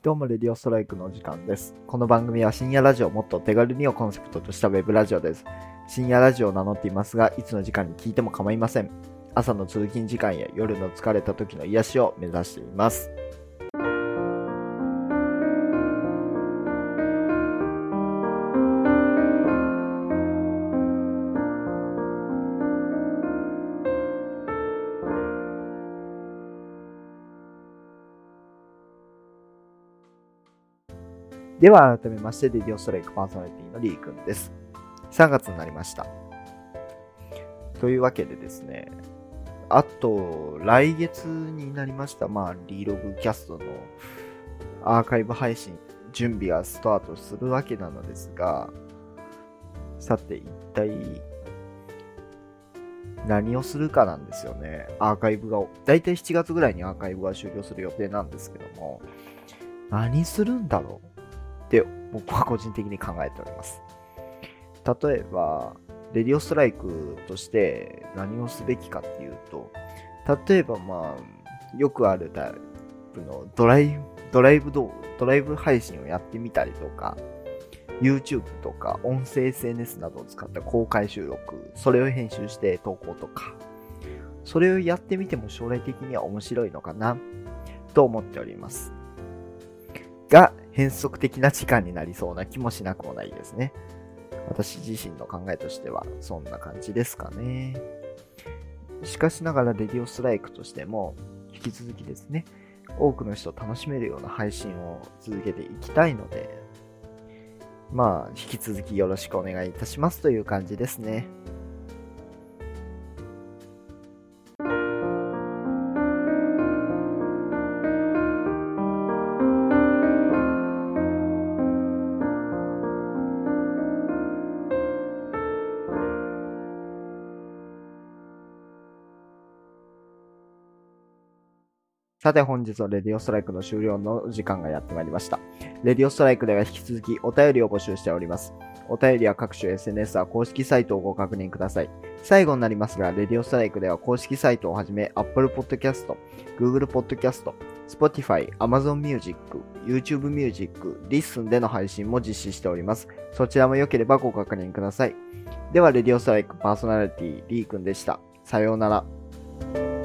どうも、レディオストライクのお時間です。この番組は深夜ラジオもっと手軽にをコンセプトとしたウェブラジオです。深夜ラジオを名乗っていますが、いつの時間に聞いても構いません。朝の通勤時間や夜の疲れた時の癒しを目指しています。では改めまして、レディオストライクパーソナリティのリーくんです。3月になりました。というわけでですね、あと、来月になりました、まあ、リーログキャストのアーカイブ配信、準備がスタートするわけなのですが、さて、一体、何をするかなんですよね。アーカイブが、だいたい7月ぐらいにアーカイブが終了する予定なんですけども、何するんだろう僕は個人的に考えております。例えば、レディオストライクとして何をすべきかっていうと、例えばまあ、よくあるタイプのドライブ、ドライブ動、ドライブ配信をやってみたりとか、YouTube とか音声 SNS などを使った公開収録、それを編集して投稿とか、それをやってみても将来的には面白いのかな、と思っております。が、変則的な時間になりそうな気もしなくもないですね。私自身の考えとしてはそんな感じですかね。しかしながらレディオストライクとしても引き続きですね、多くの人を楽しめるような配信を続けていきたいので、まあ、引き続きよろしくお願いいたしますという感じですね。さて本日はレディオストライクの終了の時間がやってまいりました。レディオストライクでは引き続きお便りを募集しております。お便りは各種 SNS は公式サイトをご確認ください。最後になりますが、レディオストライクでは公式サイトをはじめ Apple Podcast、Google Podcast、Spotify、Amazon Music、YouTube Music、Listen での配信も実施しております。そちらも良ければご確認ください。では、レディオストライクパーソナリティリーくんでした。さようなら。